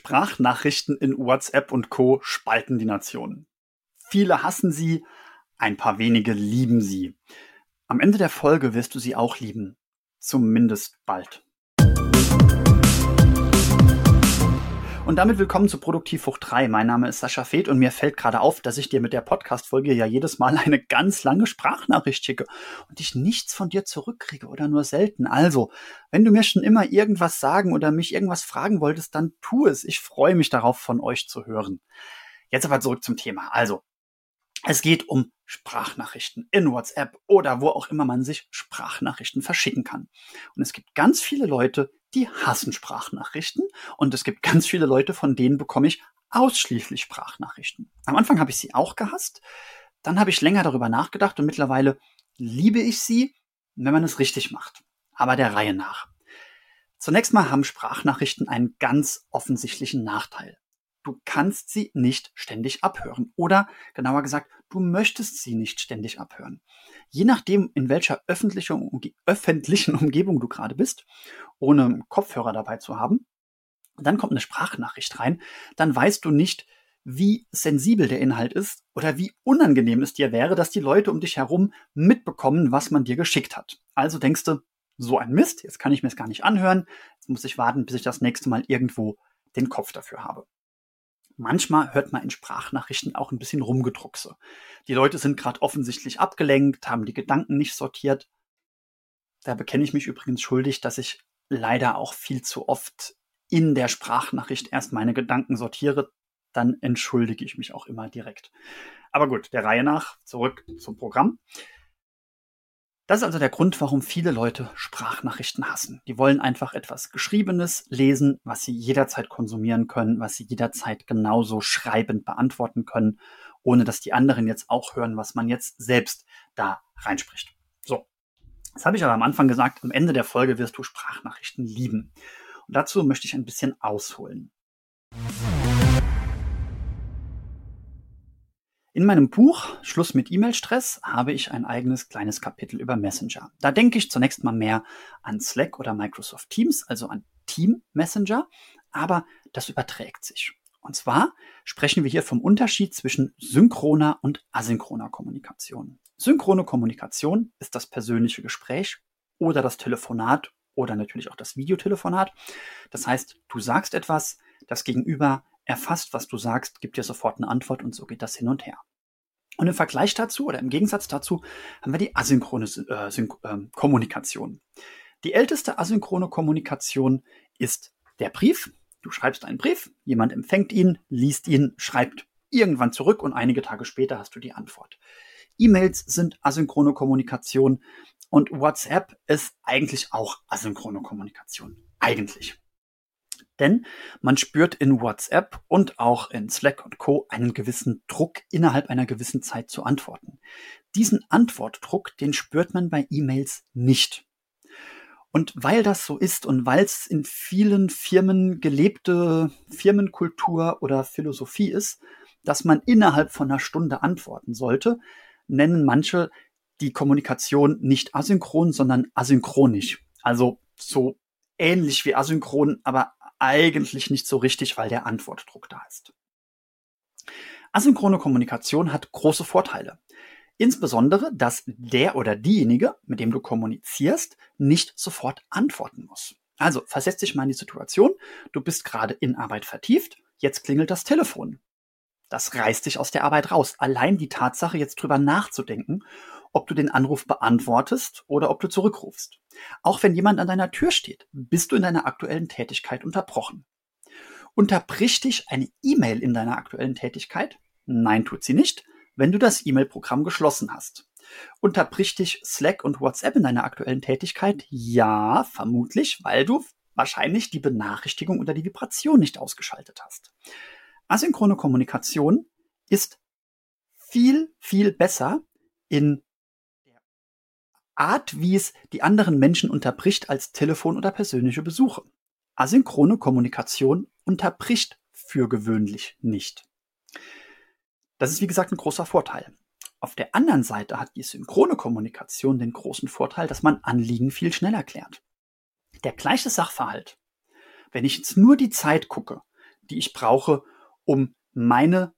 Sprachnachrichten in WhatsApp und Co. spalten die Nationen. Viele hassen sie, ein paar wenige lieben sie. Am Ende der Folge wirst du sie auch lieben. Zumindest bald. Und damit willkommen zu Produktivfucht 3. Mein Name ist Sascha Feth und mir fällt gerade auf, dass ich dir mit der Podcast-Folge ja jedes Mal eine ganz lange Sprachnachricht schicke und ich nichts von dir zurückkriege oder nur selten. Also, wenn du mir schon immer irgendwas sagen oder mich irgendwas fragen wolltest, dann tu es. Ich freue mich darauf, von euch zu hören. Jetzt aber zurück zum Thema. Also, es geht um Sprachnachrichten in WhatsApp oder wo auch immer man sich Sprachnachrichten verschicken kann. Und es gibt ganz viele Leute, die hassen Sprachnachrichten und es gibt ganz viele Leute, von denen bekomme ich ausschließlich Sprachnachrichten. Am Anfang habe ich sie auch gehasst, dann habe ich länger darüber nachgedacht und mittlerweile liebe ich sie, wenn man es richtig macht. Aber der Reihe nach. Zunächst mal haben Sprachnachrichten einen ganz offensichtlichen Nachteil. Du kannst sie nicht ständig abhören. Oder genauer gesagt, du möchtest sie nicht ständig abhören. Je nachdem, in welcher öffentlichen, öffentlichen Umgebung du gerade bist, ohne Kopfhörer dabei zu haben, dann kommt eine Sprachnachricht rein, dann weißt du nicht, wie sensibel der Inhalt ist oder wie unangenehm es dir wäre, dass die Leute um dich herum mitbekommen, was man dir geschickt hat. Also denkst du, so ein Mist, jetzt kann ich mir es gar nicht anhören, jetzt muss ich warten, bis ich das nächste Mal irgendwo den Kopf dafür habe. Manchmal hört man in Sprachnachrichten auch ein bisschen Rumgedruckse. Die Leute sind gerade offensichtlich abgelenkt, haben die Gedanken nicht sortiert. Da bekenne ich mich übrigens schuldig, dass ich leider auch viel zu oft in der Sprachnachricht erst meine Gedanken sortiere. Dann entschuldige ich mich auch immer direkt. Aber gut, der Reihe nach, zurück zum Programm. Das ist also der Grund, warum viele Leute Sprachnachrichten hassen. Die wollen einfach etwas Geschriebenes lesen, was sie jederzeit konsumieren können, was sie jederzeit genauso schreibend beantworten können, ohne dass die anderen jetzt auch hören, was man jetzt selbst da reinspricht. Das habe ich aber am Anfang gesagt. Am Ende der Folge wirst du Sprachnachrichten lieben. Und dazu möchte ich ein bisschen ausholen. In meinem Buch Schluss mit E-Mail-Stress habe ich ein eigenes kleines Kapitel über Messenger. Da denke ich zunächst mal mehr an Slack oder Microsoft Teams, also an Team Messenger, aber das überträgt sich. Und zwar sprechen wir hier vom Unterschied zwischen synchroner und asynchroner Kommunikation. Synchrone Kommunikation ist das persönliche Gespräch oder das Telefonat oder natürlich auch das Videotelefonat. Das heißt, du sagst etwas, das Gegenüber erfasst, was du sagst, gibt dir sofort eine Antwort und so geht das hin und her. Und im Vergleich dazu oder im Gegensatz dazu haben wir die asynchrone äh, äh, Kommunikation. Die älteste asynchrone Kommunikation ist der Brief. Du schreibst einen Brief, jemand empfängt ihn, liest ihn, schreibt irgendwann zurück und einige Tage später hast du die Antwort. E-Mails sind asynchrone Kommunikation und WhatsApp ist eigentlich auch asynchrone Kommunikation. Eigentlich. Denn man spürt in WhatsApp und auch in Slack und Co. einen gewissen Druck innerhalb einer gewissen Zeit zu antworten. Diesen Antwortdruck, den spürt man bei E-Mails nicht. Und weil das so ist und weil es in vielen Firmen gelebte Firmenkultur oder Philosophie ist, dass man innerhalb von einer Stunde antworten sollte, nennen manche die Kommunikation nicht asynchron, sondern asynchronisch. Also so ähnlich wie asynchron, aber eigentlich nicht so richtig, weil der Antwortdruck da ist. Asynchrone Kommunikation hat große Vorteile. Insbesondere, dass der oder diejenige, mit dem du kommunizierst, nicht sofort antworten muss. Also versetz dich mal in die Situation, du bist gerade in Arbeit vertieft, jetzt klingelt das Telefon. Das reißt dich aus der Arbeit raus. Allein die Tatsache, jetzt drüber nachzudenken ob du den Anruf beantwortest oder ob du zurückrufst. Auch wenn jemand an deiner Tür steht, bist du in deiner aktuellen Tätigkeit unterbrochen. Unterbricht dich eine E-Mail in deiner aktuellen Tätigkeit? Nein, tut sie nicht, wenn du das E-Mail-Programm geschlossen hast. Unterbricht dich Slack und WhatsApp in deiner aktuellen Tätigkeit? Ja, vermutlich, weil du wahrscheinlich die Benachrichtigung oder die Vibration nicht ausgeschaltet hast. Asynchrone Kommunikation ist viel, viel besser in Art, wie es die anderen Menschen unterbricht als Telefon oder persönliche Besuche. Asynchrone Kommunikation unterbricht für gewöhnlich nicht. Das ist wie gesagt ein großer Vorteil. Auf der anderen Seite hat die synchrone Kommunikation den großen Vorteil, dass man Anliegen viel schneller klärt. Der gleiche Sachverhalt, wenn ich jetzt nur die Zeit gucke, die ich brauche, um meine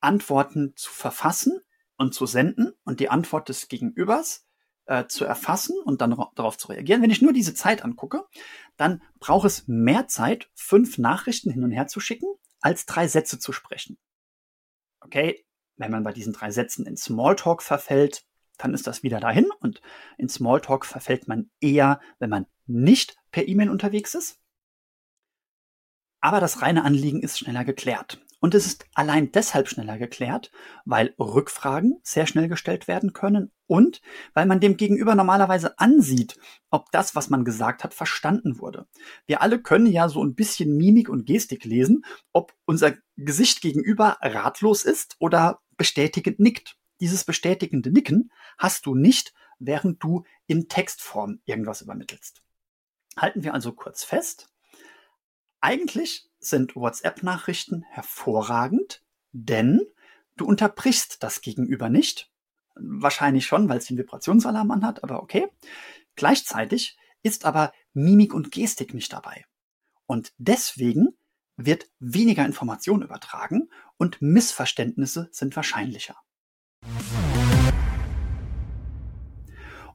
Antworten zu verfassen und zu senden und die Antwort des Gegenübers äh, zu erfassen und dann darauf zu reagieren. Wenn ich nur diese Zeit angucke, dann braucht es mehr Zeit, fünf Nachrichten hin und her zu schicken, als drei Sätze zu sprechen. Okay, wenn man bei diesen drei Sätzen in Smalltalk verfällt, dann ist das wieder dahin und in Smalltalk verfällt man eher, wenn man nicht per E-Mail unterwegs ist. Aber das reine Anliegen ist schneller geklärt. Und es ist allein deshalb schneller geklärt, weil Rückfragen sehr schnell gestellt werden können und weil man dem Gegenüber normalerweise ansieht, ob das, was man gesagt hat, verstanden wurde. Wir alle können ja so ein bisschen Mimik und Gestik lesen, ob unser Gesicht gegenüber ratlos ist oder bestätigend nickt. Dieses bestätigende Nicken hast du nicht, während du in Textform irgendwas übermittelst. Halten wir also kurz fest. Eigentlich sind WhatsApp-Nachrichten hervorragend, denn du unterbrichst das Gegenüber nicht. Wahrscheinlich schon, weil es den Vibrationsalarm anhat, aber okay. Gleichzeitig ist aber Mimik und Gestik nicht dabei. Und deswegen wird weniger Information übertragen und Missverständnisse sind wahrscheinlicher.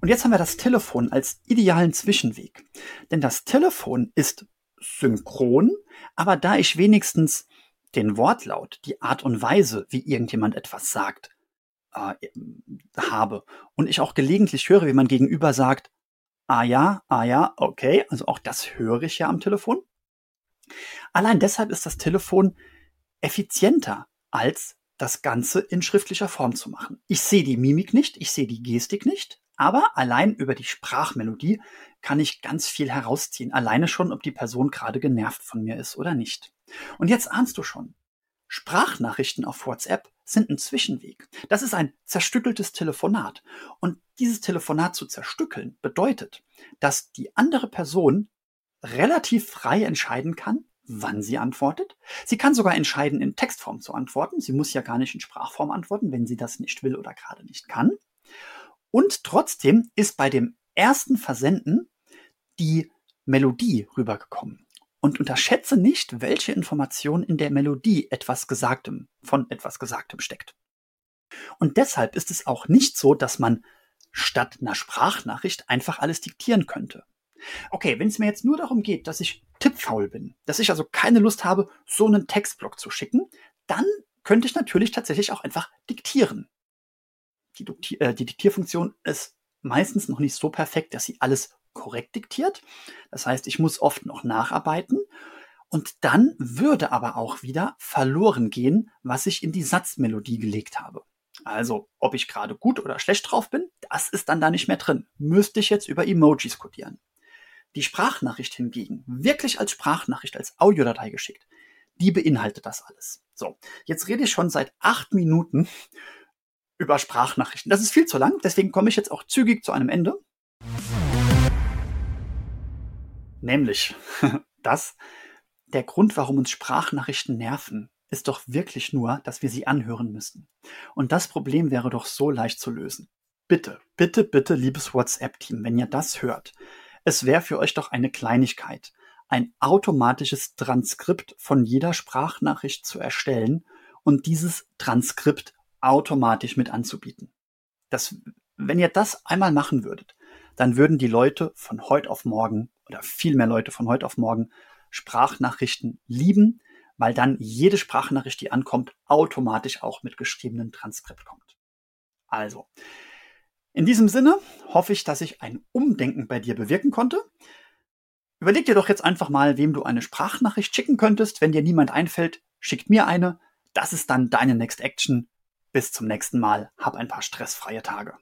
Und jetzt haben wir das Telefon als idealen Zwischenweg. Denn das Telefon ist synchron, aber da ich wenigstens den Wortlaut, die Art und Weise, wie irgendjemand etwas sagt, äh, habe und ich auch gelegentlich höre, wie man gegenüber sagt, ah ja, ah ja, okay, also auch das höre ich ja am Telefon. Allein deshalb ist das Telefon effizienter als das Ganze in schriftlicher Form zu machen. Ich sehe die Mimik nicht, ich sehe die Gestik nicht, aber allein über die Sprachmelodie kann ich ganz viel herausziehen. Alleine schon, ob die Person gerade genervt von mir ist oder nicht. Und jetzt ahnst du schon. Sprachnachrichten auf WhatsApp sind ein Zwischenweg. Das ist ein zerstückeltes Telefonat. Und dieses Telefonat zu zerstückeln bedeutet, dass die andere Person relativ frei entscheiden kann, wann sie antwortet. Sie kann sogar entscheiden, in Textform zu antworten. Sie muss ja gar nicht in Sprachform antworten, wenn sie das nicht will oder gerade nicht kann. Und trotzdem ist bei dem ersten Versenden die Melodie rübergekommen. Und unterschätze nicht, welche Information in der Melodie etwas Gesagtem, von etwas Gesagtem steckt. Und deshalb ist es auch nicht so, dass man statt einer Sprachnachricht einfach alles diktieren könnte. Okay, wenn es mir jetzt nur darum geht, dass ich tippfaul bin, dass ich also keine Lust habe, so einen Textblock zu schicken, dann könnte ich natürlich tatsächlich auch einfach diktieren äh, die Diktierfunktion ist meistens noch nicht so perfekt, dass sie alles korrekt diktiert. Das heißt, ich muss oft noch nacharbeiten. Und dann würde aber auch wieder verloren gehen, was ich in die Satzmelodie gelegt habe. Also, ob ich gerade gut oder schlecht drauf bin, das ist dann da nicht mehr drin. Müsste ich jetzt über Emojis codieren. Die Sprachnachricht hingegen, wirklich als Sprachnachricht, als Audiodatei geschickt, die beinhaltet das alles. So, jetzt rede ich schon seit acht Minuten über Sprachnachrichten. Das ist viel zu lang, deswegen komme ich jetzt auch zügig zu einem Ende. Nämlich, dass der Grund, warum uns Sprachnachrichten nerven, ist doch wirklich nur, dass wir sie anhören müssen. Und das Problem wäre doch so leicht zu lösen. Bitte, bitte, bitte, liebes WhatsApp-Team, wenn ihr das hört, es wäre für euch doch eine Kleinigkeit, ein automatisches Transkript von jeder Sprachnachricht zu erstellen und dieses Transkript automatisch mit anzubieten. Das, wenn ihr das einmal machen würdet, dann würden die Leute von heute auf morgen oder viel mehr Leute von heute auf morgen Sprachnachrichten lieben, weil dann jede Sprachnachricht, die ankommt, automatisch auch mit geschriebenem Transkript kommt. Also, in diesem Sinne hoffe ich, dass ich ein Umdenken bei dir bewirken konnte. Überleg dir doch jetzt einfach mal, wem du eine Sprachnachricht schicken könntest. Wenn dir niemand einfällt, schickt mir eine. Das ist dann deine Next Action. Bis zum nächsten Mal. Hab ein paar stressfreie Tage.